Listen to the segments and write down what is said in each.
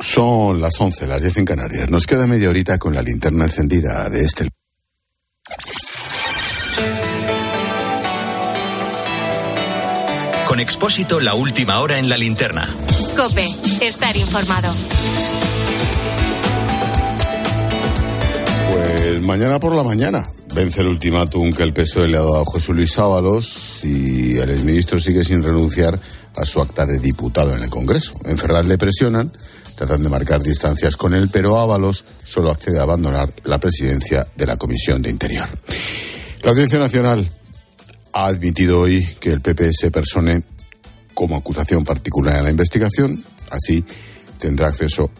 Son las 11, las 10 en Canarias. Nos queda media horita con la linterna encendida de este. Con Expósito, la última hora en la linterna. Cope, estar informado. Pues mañana por la mañana vence el ultimátum que el PSOE le ha dado a José Luis Ábalos y el ministro sigue sin renunciar a su acta de diputado en el Congreso. En Ferraz le presionan, tratan de marcar distancias con él, pero Ábalos solo accede a abandonar la presidencia de la Comisión de Interior. La Audiencia Nacional ha admitido hoy que el PP se persone como acusación particular en la investigación, así tendrá acceso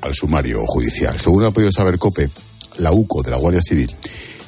al sumario judicial. Según ha podido saber COPE, la UCO de la Guardia Civil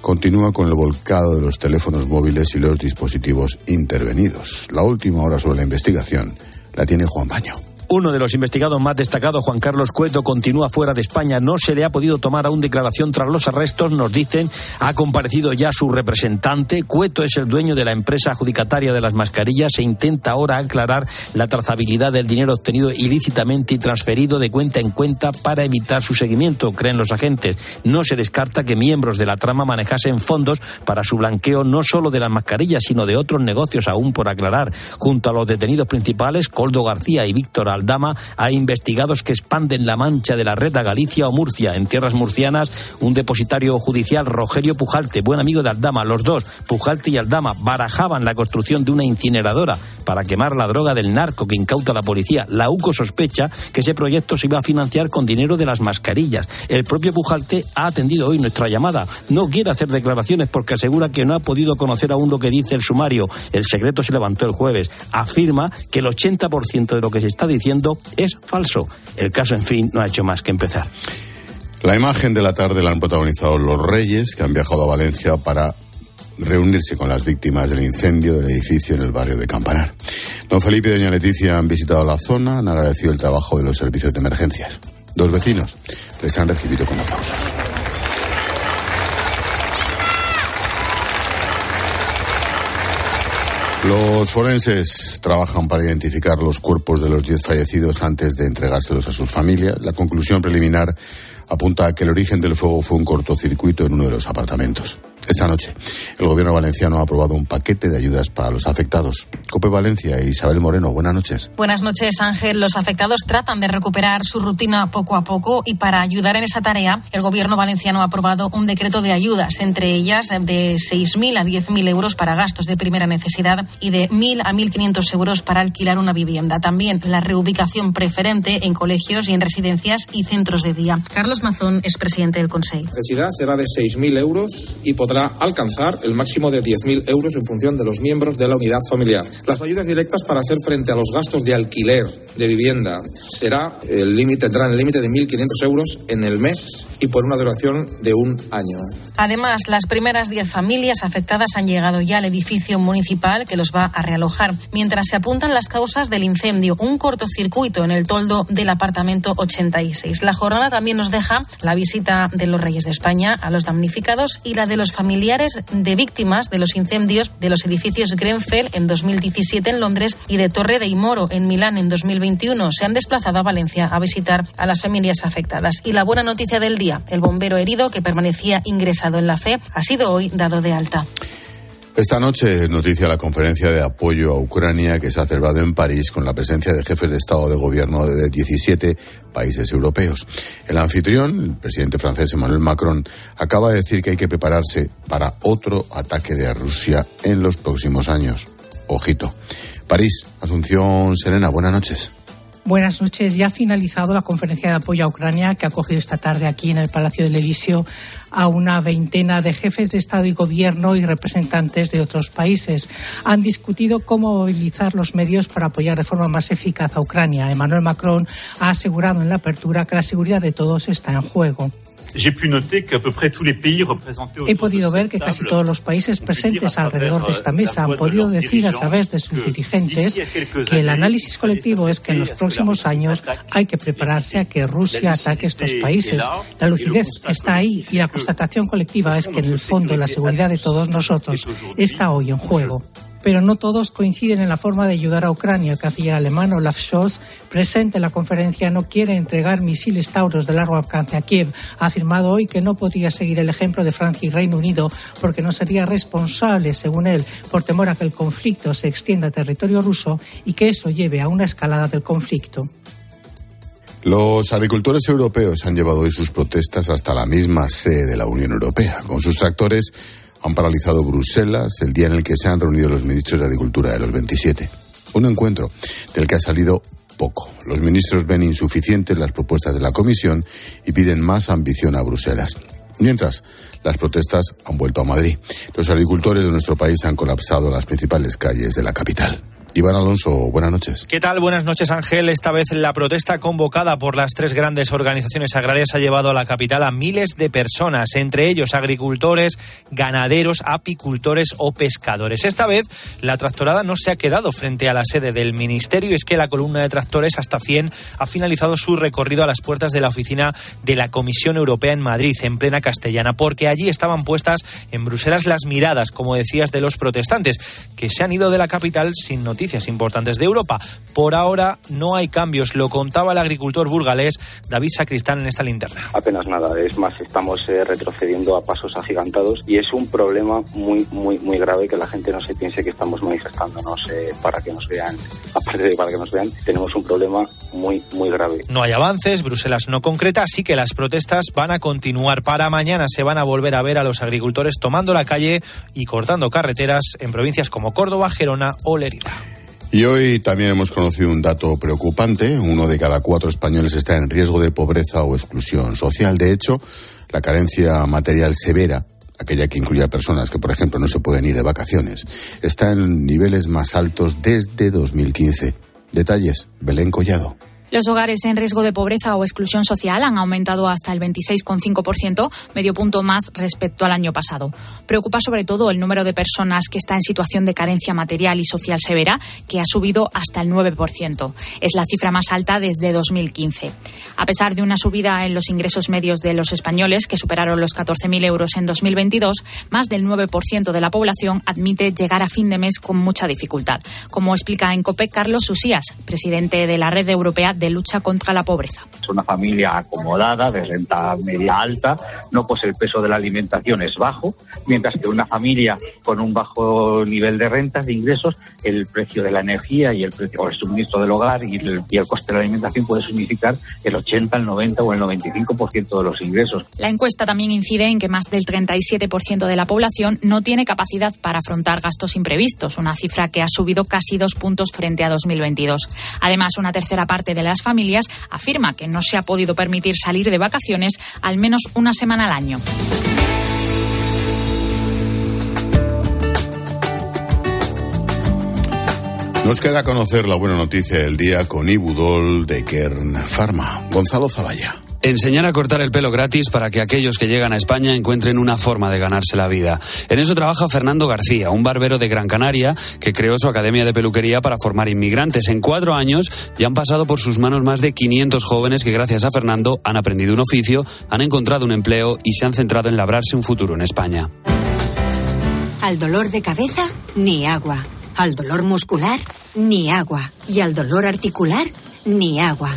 continúa con el volcado de los teléfonos móviles y los dispositivos intervenidos. La última hora sobre la investigación la tiene Juan Baño. Uno de los investigados más destacados, Juan Carlos Cueto, continúa fuera de España. No se le ha podido tomar aún declaración tras los arrestos, nos dicen. Ha comparecido ya su representante. Cueto es el dueño de la empresa adjudicataria de las mascarillas. Se intenta ahora aclarar la trazabilidad del dinero obtenido ilícitamente y transferido de cuenta en cuenta para evitar su seguimiento, creen los agentes. No se descarta que miembros de la trama manejasen fondos para su blanqueo no solo de las mascarillas, sino de otros negocios aún por aclarar. Junto a los detenidos principales, Coldo García y Víctor Aldama hay investigados que expanden la mancha de la red a Galicia o Murcia. En tierras murcianas, un depositario judicial, Rogelio Pujalte, buen amigo de Aldama, los dos, Pujalte y Aldama, barajaban la construcción de una incineradora para quemar la droga del narco que incauta la policía. La UCO sospecha que ese proyecto se iba a financiar con dinero de las mascarillas. El propio Pujalte ha atendido hoy nuestra llamada. No quiere hacer declaraciones porque asegura que no ha podido conocer aún lo que dice el sumario. El secreto se levantó el jueves. Afirma que el 80% de lo que se está diciendo es falso. El caso, en fin, no ha hecho más que empezar. La imagen de la tarde la han protagonizado los reyes que han viajado a Valencia para reunirse con las víctimas del incendio del edificio en el barrio de Campanar. Don Felipe y doña Leticia han visitado la zona, han agradecido el trabajo de los servicios de emergencias. Dos vecinos les han recibido con aplausos. Los forenses trabajan para identificar los cuerpos de los 10 fallecidos antes de entregárselos a sus familias. La conclusión preliminar apunta a que el origen del fuego fue un cortocircuito en uno de los apartamentos. Esta noche, el gobierno valenciano ha aprobado un paquete de ayudas para los afectados. Cope Valencia e Isabel Moreno, buenas noches. Buenas noches, Ángel. Los afectados tratan de recuperar su rutina poco a poco y para ayudar en esa tarea, el gobierno valenciano ha aprobado un decreto de ayudas, entre ellas de 6.000 a 10.000 euros para gastos de primera necesidad y de 1.000 a 1.500 euros para alquilar una vivienda. También la reubicación preferente en colegios y en residencias y centros de día. Carlos Mazón es presidente del Consejo. La necesidad será de 6.000 euros y podrá alcanzar el máximo de 10.000 euros en función de los miembros de la unidad familiar. Las ayudas directas para hacer frente a los gastos de alquiler de vivienda será el límite, tendrá el límite de 1.500 euros en el mes y por una duración de un año. Además, las primeras 10 familias afectadas han llegado ya al edificio municipal que los va a realojar, mientras se apuntan las causas del incendio, un cortocircuito en el toldo del apartamento 86. La jornada también nos deja la visita de los Reyes de España a los damnificados y la de los familiares de víctimas de los incendios de los edificios Grenfell en 2017 en Londres y de Torre de Imoro en Milán en 2021. Se han desplazado a Valencia a visitar a las familias afectadas. Y la buena noticia del día, el bombero herido que permanecía ingresado en la fe ha sido hoy dado de alta. Esta noche es noticia la conferencia de apoyo a Ucrania que se ha celebrado en París con la presencia de jefes de Estado de Gobierno de 17 países europeos. El anfitrión, el presidente francés Emmanuel Macron, acaba de decir que hay que prepararse para otro ataque de Rusia en los próximos años. Ojito. París, Asunción Serena, buenas noches. Buenas noches. Ya ha finalizado la conferencia de apoyo a Ucrania que ha acogido esta tarde aquí en el Palacio del Elíseo a una veintena de jefes de Estado y Gobierno y representantes de otros países. Han discutido cómo movilizar los medios para apoyar de forma más eficaz a Ucrania. Emmanuel Macron ha asegurado en la apertura que la seguridad de todos está en juego. He podido ver que casi todos los países presentes alrededor de esta mesa han podido decir a través de sus dirigentes que el análisis colectivo es que en los próximos años hay que prepararse a que Rusia ataque estos países. La lucidez está ahí y la constatación colectiva es que en el fondo la seguridad de todos nosotros está hoy en juego. Pero no todos coinciden en la forma de ayudar a Ucrania. El canciller alemán Olaf Scholz, presente en la conferencia, no quiere entregar misiles Tauros de largo alcance a Kiev. Ha afirmado hoy que no podría seguir el ejemplo de Francia y Reino Unido porque no sería responsable, según él, por temor a que el conflicto se extienda a territorio ruso y que eso lleve a una escalada del conflicto. Los agricultores europeos han llevado hoy sus protestas hasta la misma sede de la Unión Europea. Con sus tractores han paralizado Bruselas el día en el que se han reunido los ministros de Agricultura de los 27. Un encuentro del que ha salido poco. Los ministros ven insuficientes las propuestas de la Comisión y piden más ambición a Bruselas. Mientras, las protestas han vuelto a Madrid. Los agricultores de nuestro país han colapsado las principales calles de la capital. Iván Alonso, buenas noches. ¿Qué tal? Buenas noches, Ángel. Esta vez la protesta convocada por las tres grandes organizaciones agrarias ha llevado a la capital a miles de personas, entre ellos agricultores, ganaderos, apicultores o pescadores. Esta vez la tractorada no se ha quedado frente a la sede del ministerio, es que la columna de tractores hasta 100 ha finalizado su recorrido a las puertas de la oficina de la Comisión Europea en Madrid, en plena castellana, porque allí estaban puestas en Bruselas las miradas, como decías, de los protestantes, que se han ido de la capital sin noticias noticias importantes de Europa. Por ahora no hay cambios, lo contaba el agricultor burgalés David Sacristán en esta linterna. Apenas nada, es más, estamos eh, retrocediendo a pasos agigantados y es un problema muy, muy, muy grave que la gente no se piense que estamos manifestándonos eh, para que nos vean, aparte de para que nos vean, tenemos un problema muy, muy grave. No hay avances, Bruselas no concreta, así que las protestas van a continuar. Para mañana se van a volver a ver a los agricultores tomando la calle y cortando carreteras en provincias como Córdoba, Gerona o Lerida. Y hoy también hemos conocido un dato preocupante. Uno de cada cuatro españoles está en riesgo de pobreza o exclusión social. De hecho, la carencia material severa, aquella que incluye a personas que, por ejemplo, no se pueden ir de vacaciones, está en niveles más altos desde 2015. Detalles, Belén Collado. Los hogares en riesgo de pobreza o exclusión social han aumentado hasta el 26,5%, medio punto más respecto al año pasado. Preocupa sobre todo el número de personas que está en situación de carencia material y social severa, que ha subido hasta el 9%. Es la cifra más alta desde 2015. A pesar de una subida en los ingresos medios de los españoles, que superaron los 14.000 euros en 2022, más del 9% de la población admite llegar a fin de mes con mucha dificultad. Como explica en COPEC Carlos Susías, presidente de la Red Europea de lucha contra la pobreza. Es una familia acomodada, de renta media alta, no pues el peso de la alimentación es bajo, mientras que una familia con un bajo nivel de rentas, de ingresos, el precio de la energía y el precio el suministro del hogar y el, y el coste de la alimentación puede significar el 80, el 90 o el 95% de los ingresos. La encuesta también incide en que más del 37% de la población no tiene capacidad para afrontar gastos imprevistos, una cifra que ha subido casi dos puntos frente a 2022. Además, una tercera parte de la las familias, afirma que no se ha podido permitir salir de vacaciones al menos una semana al año. Nos queda conocer la buena noticia del día con Ibudol de Kern Pharma. Gonzalo Zavalla. Enseñar a cortar el pelo gratis para que aquellos que llegan a España encuentren una forma de ganarse la vida. En eso trabaja Fernando García, un barbero de Gran Canaria que creó su academia de peluquería para formar inmigrantes. En cuatro años ya han pasado por sus manos más de 500 jóvenes que gracias a Fernando han aprendido un oficio, han encontrado un empleo y se han centrado en labrarse un futuro en España. Al dolor de cabeza, ni agua. Al dolor muscular, ni agua. Y al dolor articular, ni agua.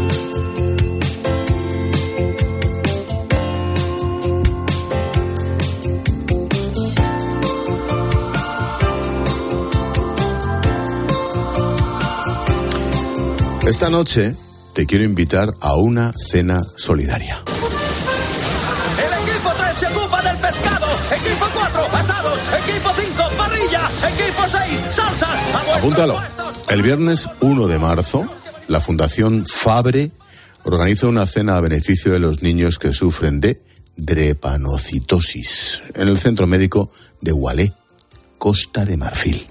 Esta noche te quiero invitar a una cena solidaria. El equipo 3 se ocupa del pescado. Equipo 4, asados. Equipo 5, parrilla. Equipo 6, salsas. Apúntalo. El viernes 1 de marzo, la Fundación Fabre organiza una cena a beneficio de los niños que sufren de drepanocitosis en el centro médico de Gualé, Costa de Marfil.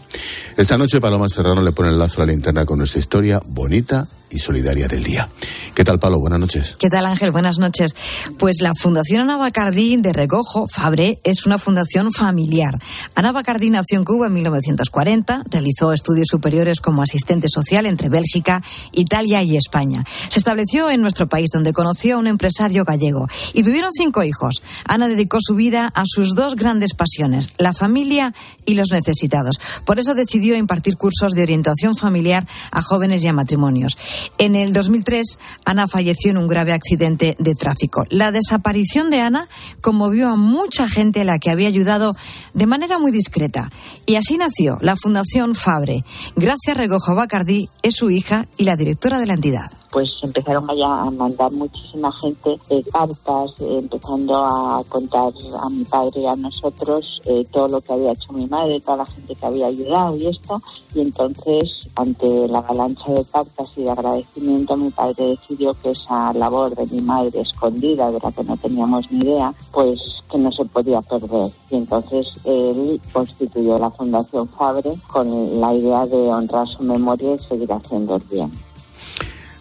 Esta noche Paloma Serrano le pone el lazo a la linterna con nuestra historia bonita y solidaria del día. ¿Qué tal, Palo? Buenas noches. ¿Qué tal, Ángel? Buenas noches. Pues la Fundación Ana Bacardí de Recojo, Fabre, es una fundación familiar. Ana Bacardí nació en Cuba en 1940, realizó estudios superiores como asistente social entre Bélgica, Italia y España. Se estableció en nuestro país, donde conoció a un empresario gallego y tuvieron cinco hijos. Ana dedicó su vida a sus dos grandes pasiones, la familia y los necesitados. Por eso decidió impartir cursos de orientación familiar a jóvenes y a matrimonios. En el 2003, Ana falleció en un grave accidente de tráfico. La desaparición de Ana conmovió a mucha gente a la que había ayudado de manera muy discreta. Y así nació la Fundación Fabre. Gracias Regojo Bacardí es su hija y la directora de la entidad pues empezaron allá a mandar muchísima gente eh, cartas, empezando a contar a mi padre y a nosotros eh, todo lo que había hecho mi madre, toda la gente que había ayudado y esto. Y entonces, ante la avalancha de cartas y de agradecimiento, mi padre decidió que esa labor de mi madre escondida, de la que no teníamos ni idea, pues que no se podía perder. Y entonces él constituyó la Fundación Fabre con la idea de honrar su memoria y seguir haciendo el bien.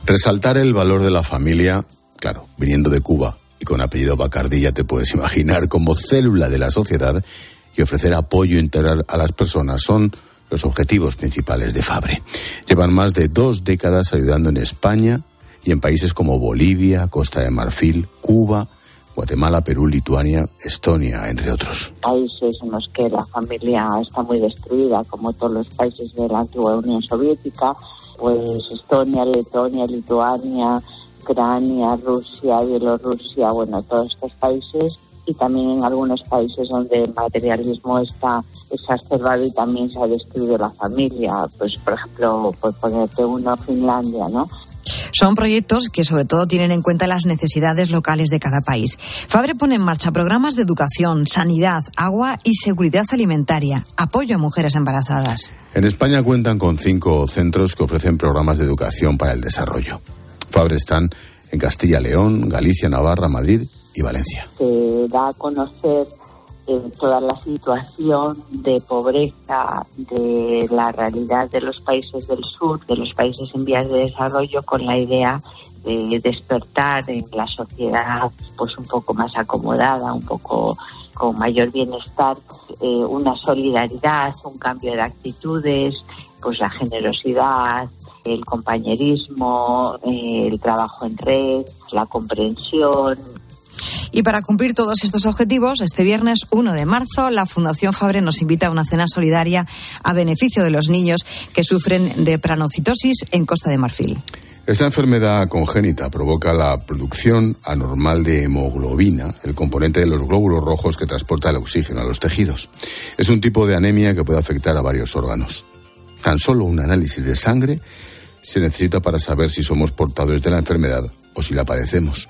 Resaltar el valor de la familia, claro, viniendo de Cuba y con apellido Bacardí, ya te puedes imaginar, como célula de la sociedad y ofrecer apoyo integral a las personas son los objetivos principales de Fabre. Llevan más de dos décadas ayudando en España y en países como Bolivia, Costa de Marfil, Cuba, Guatemala, Perú, Lituania, Estonia, entre otros. Países en los que la familia está muy destruida, como todos los países de la antigua Unión Soviética, pues Estonia, Letonia, Lituania, Ucrania, Rusia, Bielorrusia, bueno, todos estos países y también en algunos países donde el materialismo está exacerbado y también se ha destruido la familia, pues por ejemplo, por ponerte uno, Finlandia, ¿no? Son proyectos que sobre todo tienen en cuenta las necesidades locales de cada país. Fabre pone en marcha programas de educación, sanidad, agua y seguridad alimentaria, apoyo a mujeres embarazadas. En España cuentan con cinco centros que ofrecen programas de educación para el desarrollo. Fabre están en Castilla-León, Galicia, Navarra, Madrid y Valencia. Se da a conocer eh, toda la situación de pobreza de la realidad de los países del sur, de los países en vías de desarrollo, con la idea de despertar en la sociedad pues un poco más acomodada, un poco con mayor bienestar, eh, una solidaridad, un cambio de actitudes, pues la generosidad, el compañerismo, el trabajo en red, la comprensión. Y para cumplir todos estos objetivos, este viernes 1 de marzo, la Fundación Fabre nos invita a una cena solidaria a beneficio de los niños que sufren de pranocitosis en Costa de Marfil. Esta enfermedad congénita provoca la producción anormal de hemoglobina, el componente de los glóbulos rojos que transporta el oxígeno a los tejidos. Es un tipo de anemia que puede afectar a varios órganos. Tan solo un análisis de sangre se necesita para saber si somos portadores de la enfermedad o si la padecemos.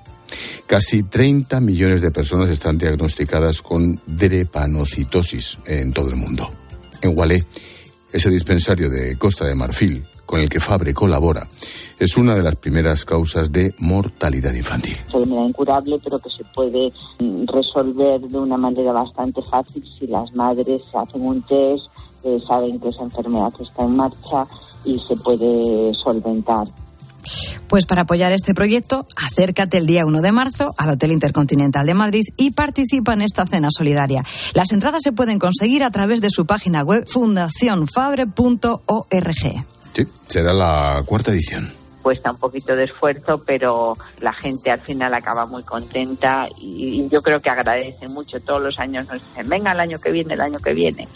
Casi 30 millones de personas están diagnosticadas con drepanocitosis en todo el mundo. En Gualé, ese dispensario de Costa de Marfil, con el que Fabre colabora, es una de las primeras causas de mortalidad infantil. Es una enfermedad incurable, pero que se puede mm, resolver de una manera bastante fácil si las madres hacen un test, eh, saben que esa enfermedad está en marcha y se puede solventar. Pues para apoyar este proyecto, acércate el día 1 de marzo al Hotel Intercontinental de Madrid y participa en esta cena solidaria. Las entradas se pueden conseguir a través de su página web fundacionfabre.org. Sí, será la cuarta edición cuesta un poquito de esfuerzo, pero la gente al final acaba muy contenta y, yo creo que agradece mucho. Todos los años nos dicen, venga el año que viene, el año que viene.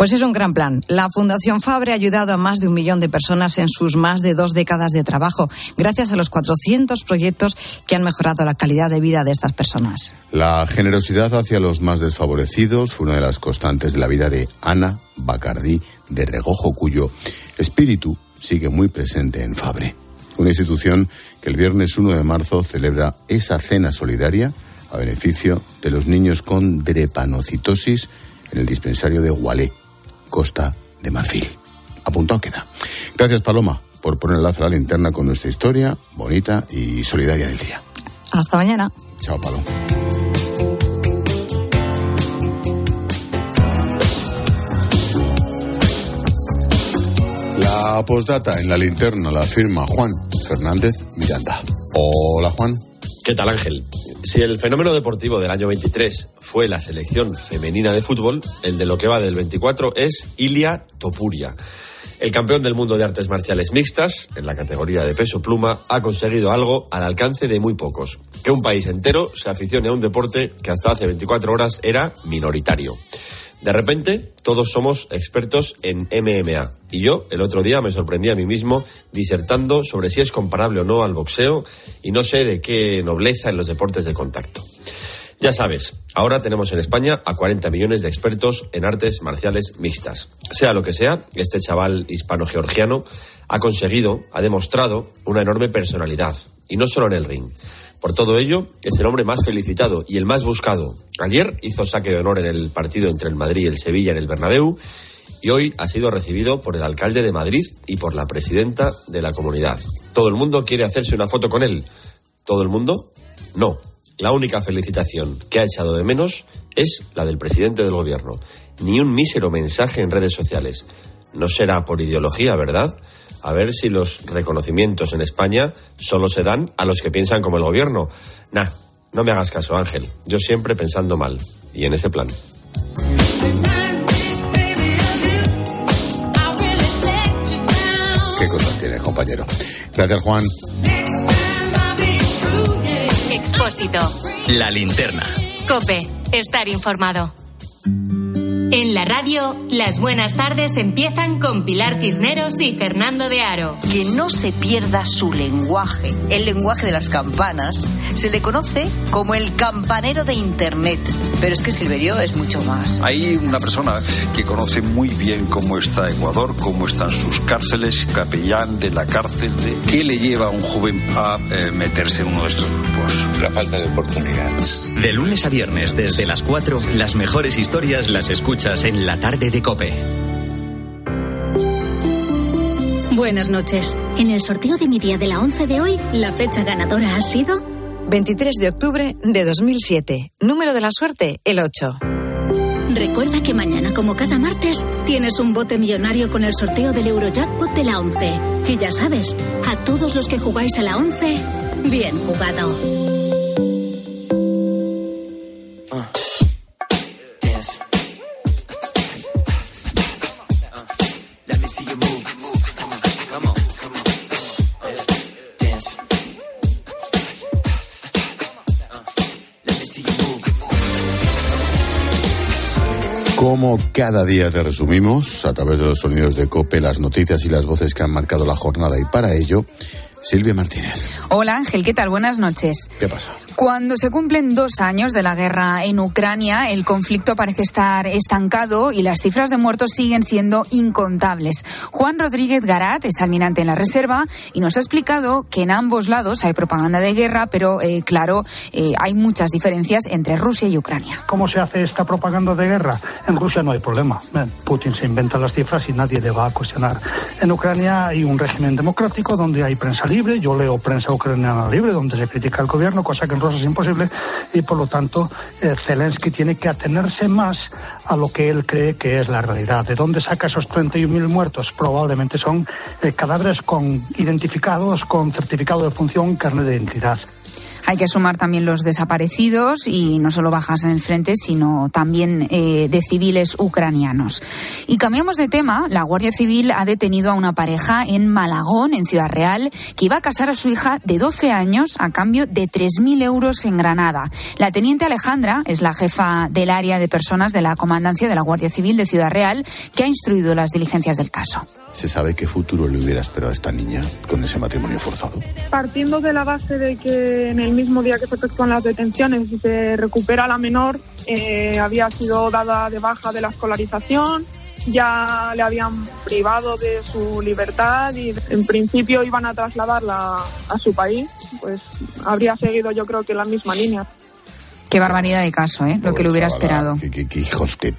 Pues es un gran plan. La Fundación Fabre ha ayudado a más de un millón de personas en sus más de dos décadas de trabajo, gracias a los 400 proyectos que han mejorado la calidad de vida de estas personas. La generosidad hacia los más desfavorecidos fue una de las constantes de la vida de Ana Bacardí de Regojo, cuyo espíritu sigue muy presente en Fabre, una institución que el viernes 1 de marzo celebra esa cena solidaria a beneficio de los niños con drepanocitosis en el dispensario de Gualé, Costa de Marfil. Apuntado queda. Gracias, Paloma, por poner el lazo a la linterna con nuestra historia bonita y solidaria del día. Hasta mañana. Chao, Paloma. La postdata en la linterna la firma Juan Fernández Miranda. Hola Juan. ¿Qué tal Ángel? Si el fenómeno deportivo del año 23 fue la selección femenina de fútbol, el de lo que va del 24 es Ilia Topuria. El campeón del mundo de artes marciales mixtas, en la categoría de peso pluma, ha conseguido algo al alcance de muy pocos. Que un país entero se aficione a un deporte que hasta hace 24 horas era minoritario. De repente, todos somos expertos en MMA. Y yo, el otro día, me sorprendí a mí mismo disertando sobre si es comparable o no al boxeo y no sé de qué nobleza en los deportes de contacto. Ya sabes, ahora tenemos en España a 40 millones de expertos en artes marciales mixtas. Sea lo que sea, este chaval hispano-georgiano ha conseguido, ha demostrado una enorme personalidad. Y no solo en el ring. Por todo ello, es el hombre más felicitado y el más buscado. Ayer hizo saque de honor en el partido entre el Madrid y el Sevilla en el Bernabéu y hoy ha sido recibido por el alcalde de Madrid y por la presidenta de la comunidad. Todo el mundo quiere hacerse una foto con él. ¿Todo el mundo? No. La única felicitación que ha echado de menos es la del presidente del gobierno. Ni un mísero mensaje en redes sociales. No será por ideología, ¿verdad? A ver si los reconocimientos en España solo se dan a los que piensan como el gobierno. Nah, no me hagas caso, Ángel. Yo siempre pensando mal. Y en ese plan. ¿Qué cosas tienes, compañero? Gracias, Juan. Expósito. La linterna. Cope. Estar informado. En la radio, las buenas tardes empiezan con Pilar Cisneros y Fernando de Aro. Que no se pierda su lenguaje. El lenguaje de las campanas se le conoce como el campanero de Internet. Pero es que Silverio es mucho más. Hay una persona que conoce muy bien cómo está Ecuador, cómo están sus cárceles, capellán de la cárcel, de qué le lleva a un joven a eh, meterse en uno de estos grupos. La falta de oportunidades. De lunes a viernes, desde las 4, las mejores historias las escuchas en la tarde de Cope. Buenas noches. En el sorteo de mi día de la 11 de hoy, la fecha ganadora ha sido 23 de octubre de 2007. Número de la suerte, el 8. Recuerda que mañana, como cada martes, tienes un bote millonario con el sorteo del Eurojackpot de la 11. Y ya sabes, a todos los que jugáis a la 11, bien jugado. Como cada día te resumimos, a través de los sonidos de COPE, las noticias y las voces que han marcado la jornada y para ello, Silvia Martínez. Hola Ángel, ¿qué tal? Buenas noches. ¿Qué pasa? Cuando se cumplen dos años de la guerra en Ucrania, el conflicto parece estar estancado y las cifras de muertos siguen siendo incontables. Juan Rodríguez Garat es almirante en la reserva y nos ha explicado que en ambos lados hay propaganda de guerra, pero eh, claro, eh, hay muchas diferencias entre Rusia y Ucrania. ¿Cómo se hace esta propaganda de guerra? En Rusia no hay problema. Putin se inventa las cifras y nadie le va a cuestionar. En Ucrania hay un régimen democrático donde hay prensa libre. Yo leo prensa ucraniana libre, donde se critica al gobierno, cosa que en Rusia es imposible y por lo tanto eh, Zelensky tiene que atenerse más a lo que él cree que es la realidad. ¿De dónde saca esos 31.000 muertos? Probablemente son eh, cadáveres con identificados con certificado de función, carne de identidad. Hay que sumar también los desaparecidos y no solo bajas en el frente, sino también eh, de civiles ucranianos. Y cambiamos de tema. La Guardia Civil ha detenido a una pareja en Malagón, en Ciudad Real, que iba a casar a su hija de 12 años a cambio de 3.000 euros en Granada. La teniente Alejandra es la jefa del área de personas de la Comandancia de la Guardia Civil de Ciudad Real, que ha instruido las diligencias del caso. ¿Se sabe qué futuro le hubiera esperado a esta niña con ese matrimonio forzado? Partiendo de la base de que en el mismo día que se efectúan las detenciones y se recupera la menor, eh, había sido dada de baja de la escolarización, ya le habían privado de su libertad y en principio iban a trasladarla a su país, pues habría seguido yo creo que la misma línea. Qué barbaridad de caso, ¿eh? Lo que le hubiera esperado. Qué, hijos de...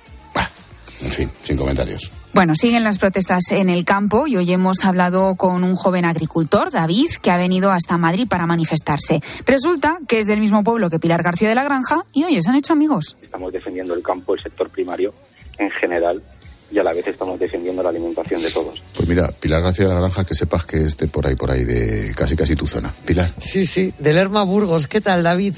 En fin, sin comentarios. Bueno, siguen las protestas en el campo y hoy hemos hablado con un joven agricultor, David, que ha venido hasta Madrid para manifestarse. Resulta que es del mismo pueblo que Pilar García de la Granja y hoy se han hecho amigos. Estamos defendiendo el campo, el sector primario en general y a la vez estamos defendiendo la alimentación de todos. Pues mira, Pilar García de la Granja, que sepas que esté por ahí, por ahí, de casi casi tu zona. Pilar. Sí, sí, de Lerma Burgos. ¿Qué tal, David?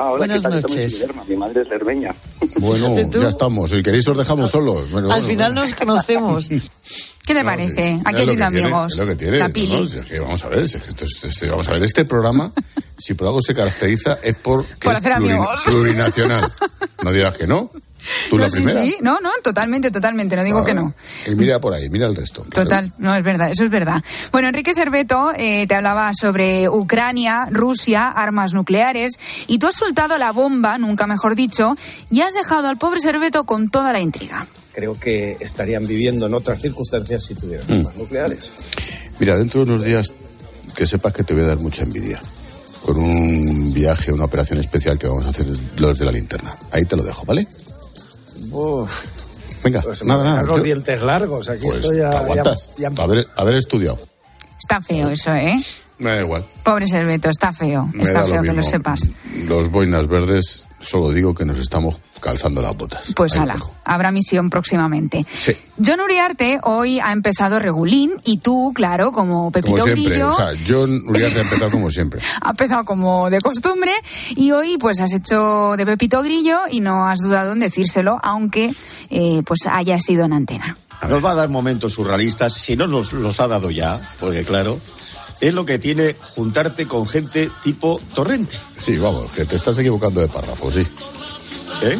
Ah, hola, Buenas noches. Mi madre es lermeña. Bueno, ya estamos. Si queréis os dejamos solos. Bueno, Al bueno, final nos conocemos. ¿Qué te parece? Aquí Es lo hay que tiene, amigos. Es lo que tiene. La ¿no? Pili. Si es que vamos a ver, si es que esto es- esto- vamos a ver, este programa, si por algo se caracteriza, es por, que Por es hacer plurin- amigos. plurinacional. No dirás que no. Tú No, la sí, primera. sí, no, no, totalmente, totalmente, no digo Ah, que no. Y mira por ahí, mira el resto. Total, no, es verdad, eso es verdad. Bueno, Enrique Serveto eh, te hablaba sobre Ucrania, Rusia, armas nucleares, y tú has soltado la bomba, nunca mejor dicho, y has dejado al pobre Serveto con toda la intriga. Creo que estarían viviendo en otras circunstancias si tuvieran Mm. armas nucleares. Mira, dentro de unos días que sepas que te voy a dar mucha envidia. Con un viaje, una operación especial que vamos a hacer los de la linterna. Ahí te lo dejo, ¿vale? Uf, Venga, pues nada, nada. los yo- dientes largos. Aquí pues estoy te ya, ya- aguantas. ya- Haber, haber estudiado. Está feo eso, ¿eh? Me da igual. Pobre Serveto, está feo, Me está feo que lo sepas. Los boinas verdes, solo digo que nos estamos calzando las botas. Pues Ahí ala, habrá misión próximamente. Sí. John Uriarte hoy ha empezado regulín y tú, claro, como Pepito Como siempre. Grillo, O sea, John Uriarte ha empezado como siempre. ha empezado como de costumbre y hoy pues has hecho de Pepito Grillo y no has dudado en decírselo, aunque eh, pues haya sido en antena. Nos va a dar momentos surrealistas, si no nos los ha dado ya, porque claro, es lo que tiene juntarte con gente tipo torrente. Sí, vamos, que te estás equivocando de párrafo, sí. ¿Eh?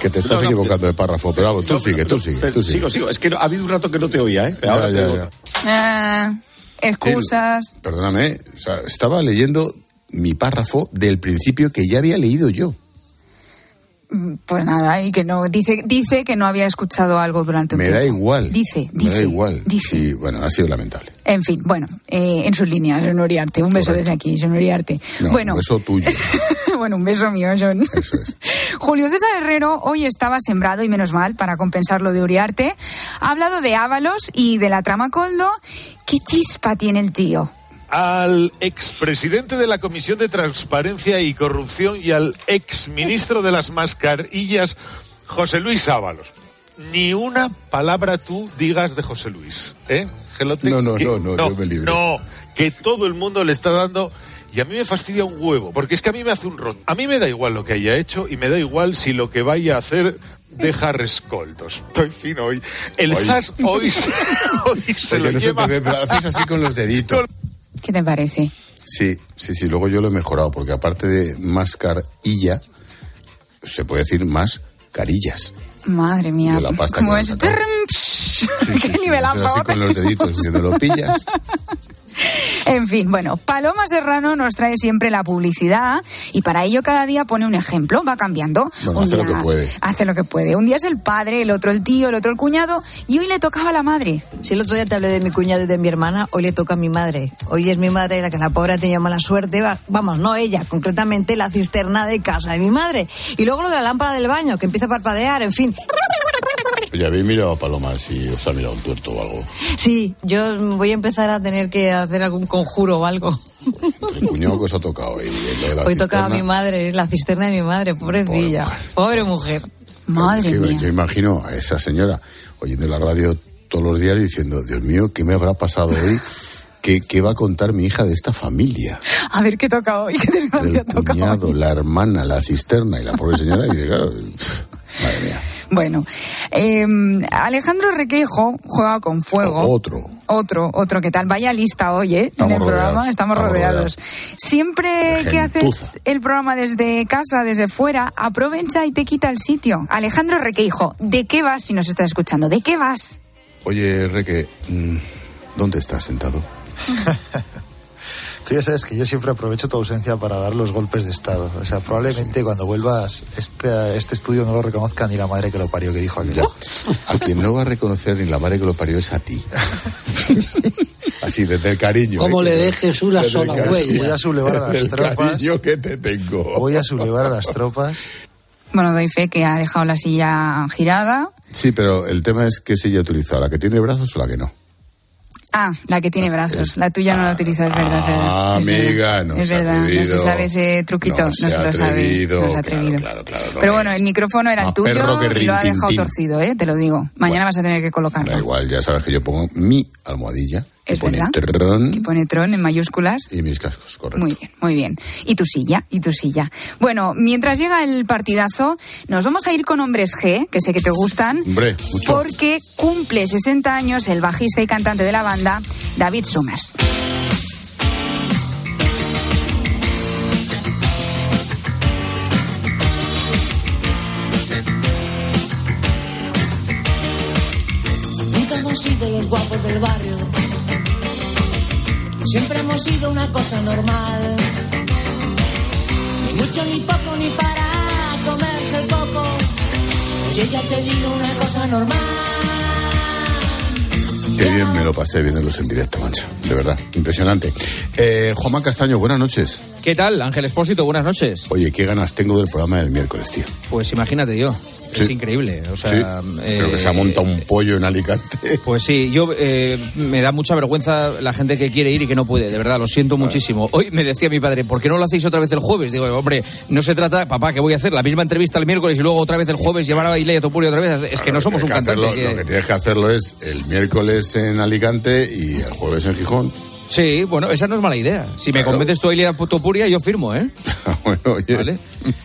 Que te estás No, no, equivocando de párrafo, pero vamos, tú No, sigue, tú sigue, pero tú sigue. Sigo, sigo. Es que no- ha habido un rato que no te oía, ¿eh? Ya, Ahora te ya, oigo. ya. Eh, excusas. Perdóname, o sea, estaba leyendo mi párrafo del principio que ya había leído yo. Mm, Pues nada, y que no dice dice que no había escuchado algo durante un Me da igual. Dice, Me da dice, igual. Sí, bueno, ha sido lamentable. En fin, bueno, eh, en sus líneas, John Uriarte. Un beso desde aquí, John Uriarte. No, bueno, Eso tuyo. bueno, un beso mío, John. Julio César Herrero hoy estaba sembrado y menos mal para compensar lo de Uriarte. Ha hablado de Ábalos y de la trama Coldo. ¿Qué chispa tiene el tío? Al expresidente de la Comisión de Transparencia y Corrupción y al exministro de las mascarillas, José Luis Ábalos. Ni una palabra tú digas de José Luis, ¿eh? Gelote, No, no, que- no, no, yo me libro. No, que todo el mundo le está dando... Y a mí me fastidia un huevo, porque es que a mí me hace un ron. A mí me da igual lo que haya hecho y me da igual si lo que vaya a hacer deja rescoldos. Estoy fino hoy. El Hoy. ZAS hoy, se- hoy se lo no se lleva... te ve, pero haces así con los deditos. ¿Qué te parece? Sí, sí, sí, luego yo lo he mejorado, porque aparte de mascarilla, se puede decir más carillas. Madre mía. De la pasta Como que es... me sacó. ¡Qué nivelazo! Haces así con los deditos, diciendo, lo pillas. En fin, bueno, Paloma Serrano nos trae siempre la publicidad y para ello cada día pone un ejemplo, va cambiando. Bueno, Un hace lo que puede. Hace lo que puede. Un día es el padre, el otro el tío, el otro el cuñado y hoy le tocaba a la madre. Si el otro día te hablé de mi cuñado y de mi hermana, hoy le toca a mi madre. Hoy es mi madre la que la pobre ha tenido mala suerte. Va- Vamos, no ella, concretamente la cisterna de casa de mi madre. Y luego lo de la lámpara del baño, que empieza a parpadear, en fin. Oye, habéis mirado a Paloma si os ha mirado un tuerto o algo. Sí, yo voy a empezar a tener que hacer algún conjuro o algo. El cuñado que os ha tocado. Y lo de la Hoy toca a mi madre, la cisterna de mi madre, pobrecilla. Pobre mujer. Madre que Yo imagino a esa señora oyendo la radio todos los días diciendo, Dios mío, ¿qué me habrá pasado hoy? ¿Qué, qué va a contar mi hija de esta familia? A ver qué toca hoy, qué desgracia El toca cuñado, hoy. la hermana, la cisterna y la pobre señora. Y dice, claro, madre mía. Bueno, eh, Alejandro Requejo juega con fuego. Otro. Otro, otro, ¿qué tal? Vaya lista hoy, ¿eh? Estamos en el programa, rodeados, estamos, estamos rodeados. Siempre que haces el programa desde casa, desde fuera, aprovecha y te quita el sitio. Alejandro Requeijo, ¿de qué vas si nos estás escuchando? ¿De qué vas? Oye, Reque, mm, ¿dónde estás sentado? Tú ya sabes que yo siempre aprovecho tu ausencia para dar los golpes de Estado. O sea, probablemente cuando vuelvas, este, este estudio no lo reconozca ni la madre que lo parió, que dijo aquel. A quien no va a reconocer ni la madre que lo parió es a ti. Así, desde el cariño. ¿Cómo ¿eh? le una desde el sola huella? Voy a sublevar a las tropas. cariño que te tengo. Voy a sublevar a las tropas. Bueno, doy fe que ha dejado la silla girada. Sí, pero el tema es qué silla ha utilizado, la que tiene brazos o la que no. Ah, la que tiene brazos. La tuya no la utilizo, es verdad, es verdad. Ah, Es verdad. amiga, no Es se verdad, no se atrevido. sabe ese truquito, no, No se, se ha lo sabe. atrevido, No se ha claro, atrevido. claro, claro, Pero bueno, el micrófono era el tuyo y lo ha dejado torcido, ¿eh? Te lo digo. Mañana vas a tener que colocarlo. Da igual, ya sabes que yo pongo mi almohadilla, que Es pone verdad. Que pone Tron en mayúsculas. y mis cascos, correcto. Muy bien, muy bien. Y tu silla, y tu silla. Bueno, mientras llega el partidazo, nos vamos a ir con Hombres G, que sé que te gustan. Hombre, mucho. Porque cumple 60 años el bajista y cantante de la banda, David Summers. Nunca hemos sido los guapos del barrio. Siempre hemos sido una cosa normal. Ni mucho ni poco ni para comerse el coco. Oye, ya te digo una cosa normal. Qué bien me lo pasé viéndolos en directo, macho. De verdad, impresionante. Eh, Juanma Castaño, buenas noches. ¿Qué tal, Ángel Espósito? Buenas noches. Oye, qué ganas tengo del programa del miércoles, tío. Pues imagínate yo, es increíble. O sea, sí, eh, creo que se ha montado un pollo en Alicante. Pues sí, yo eh, me da mucha vergüenza la gente que quiere ir y que no puede, de verdad, lo siento muchísimo. Hoy me decía mi padre, ¿por qué no lo hacéis otra vez el jueves? Digo, hombre, no se trata, papá, que voy a hacer la misma entrevista el miércoles y luego otra vez el jueves llevar a Ilya Topuri otra vez. Es que no somos un que cantante. hacerlo- que- Lo que tienes que hacerlo es el miércoles en Alicante y el jueves en Gijón. Sí, bueno, esa no es mala idea. Si me convences tú a Ilya Topuria, yo firmo, ¿eh? bueno, oye. Vale.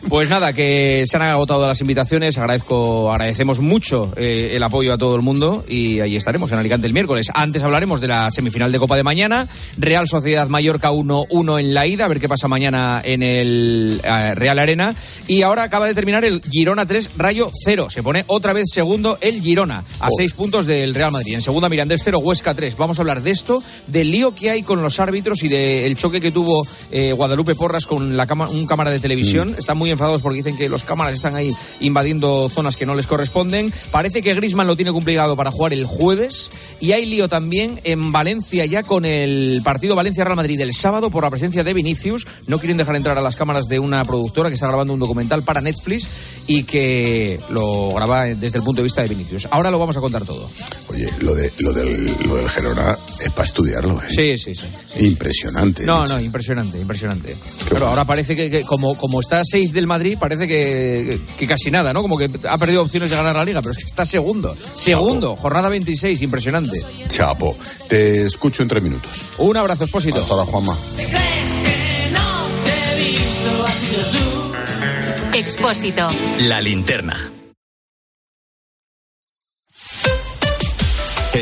Pues nada, que se han agotado las invitaciones. Agradezco, agradecemos mucho eh, el apoyo a todo el mundo y ahí estaremos en Alicante el miércoles. Antes hablaremos de la semifinal de Copa de mañana. Real Sociedad Mallorca 1-1 en la ida, a ver qué pasa mañana en el eh, Real Arena. Y ahora acaba de terminar el Girona 3, Rayo 0. Se pone otra vez segundo el Girona, a Joder. seis puntos del Real Madrid. En segunda Mirandés 0, Huesca 3. Vamos a hablar de esto, del lío que hay con los árbitros y del choque que tuvo eh, Guadalupe Porras con la cama- un cámara de televisión. Mm. Están muy enfadados porque dicen que los cámaras están ahí invadiendo zonas que no les corresponden. Parece que Grisman lo tiene complicado para jugar el jueves. Y hay lío también en Valencia ya con el partido Valencia-Real Madrid el sábado por la presencia de Vinicius. No quieren dejar entrar a las cámaras de una productora que está grabando un documental para Netflix y que lo graba desde el punto de vista de Vinicius. Ahora lo vamos a contar todo. Oye, lo, de, lo, del, lo del Gerona es para estudiarlo, ¿eh? Sí, sí, sí. Impresionante. No, no, impresionante, impresionante. Pero ahora parece que, que como, como está a 6 del Madrid, parece que, que casi nada, ¿no? Como que ha perdido opciones de ganar la liga, pero es que está segundo. Segundo, jornada 26, impresionante. Chapo, te escucho en tres minutos. Un abrazo, Espósito. Hasta ahora, Juanma. ¿Crees que no te he visto? Has sido tú. Expósito. La linterna.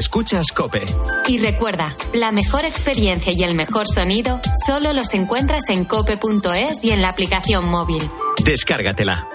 Escuchas Cope. Y recuerda, la mejor experiencia y el mejor sonido solo los encuentras en cope.es y en la aplicación móvil. Descárgatela.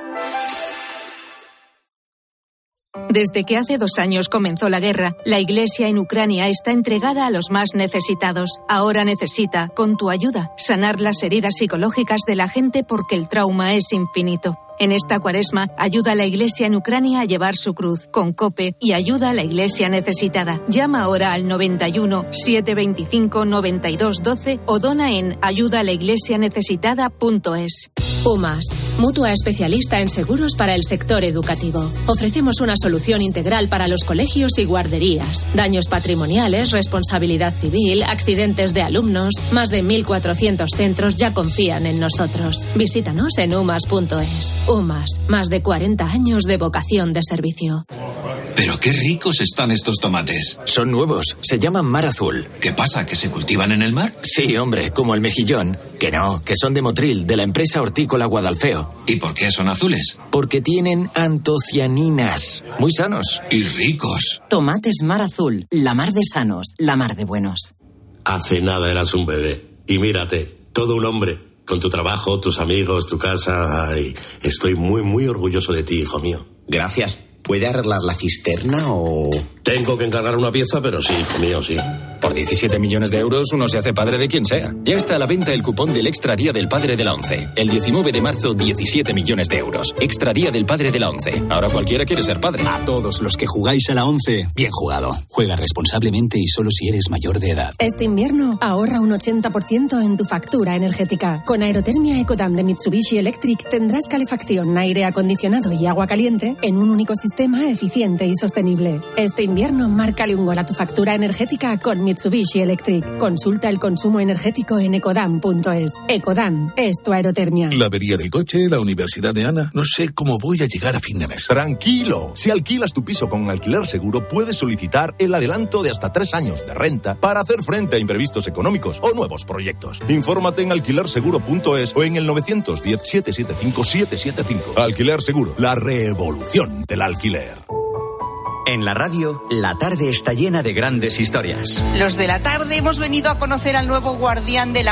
Desde que hace dos años comenzó la guerra, la Iglesia en Ucrania está entregada a los más necesitados. Ahora necesita, con tu ayuda, sanar las heridas psicológicas de la gente porque el trauma es infinito. En esta cuaresma, ayuda a la Iglesia en Ucrania a llevar su cruz con COPE y ayuda a la Iglesia necesitada. Llama ahora al 91 725 92 12 o dona en ayudaalaiglesianecesitada.es. UMAS, mutua especialista en seguros para el sector educativo. Ofrecemos una solución integral para los colegios y guarderías. Daños patrimoniales, responsabilidad civil, accidentes de alumnos. Más de 1.400 centros ya confían en nosotros. Visítanos en umas.es. UMAS, más de 40 años de vocación de servicio. Pero qué ricos están estos tomates. Son nuevos, se llaman mar azul. ¿Qué pasa? ¿Que se cultivan en el mar? Sí, hombre, como el mejillón. Que no, que son de Motril, de la empresa hortícola Guadalfeo. ¿Y por qué son azules? Porque tienen antocianinas. Muy sanos. Y ricos. Tomates Mar Azul, la mar de sanos, la mar de buenos. Hace nada eras un bebé. Y mírate, todo un hombre. Con tu trabajo, tus amigos, tu casa. Estoy muy, muy orgulloso de ti, hijo mío. Gracias. ¿Puede arreglar la cisterna o...? Tengo que encargar una pieza, pero sí, hijo mío, sí. Por 17 millones de euros uno se hace padre de quien sea. Ya está a la venta el cupón del Extra Día del Padre de la ONCE. El 19 de marzo, 17 millones de euros. Extra Día del Padre de la ONCE. Ahora cualquiera quiere ser padre. A todos los que jugáis a la 11, bien jugado. Juega responsablemente y solo si eres mayor de edad. Este invierno ahorra un 80% en tu factura energética. Con Aerotermia Ecodan de Mitsubishi Electric tendrás calefacción, aire acondicionado y agua caliente en un único sistema eficiente y sostenible. Este invierno márcale un gol a tu factura energética con Mitsubishi. Mitsubishi Electric. Consulta el consumo energético en ecodam.es. Ecodam es tu aerotermia. La avería del coche, la universidad de Ana. No sé cómo voy a llegar a fin de mes. Tranquilo. Si alquilas tu piso con alquiler seguro, puedes solicitar el adelanto de hasta tres años de renta para hacer frente a imprevistos económicos o nuevos proyectos. Infórmate en alquilerseguro.es o en el 910 775 775. Alquiler Seguro, la revolución del alquiler. En la radio, la tarde está llena de grandes historias. Los de la tarde hemos venido a conocer al nuevo guardián de la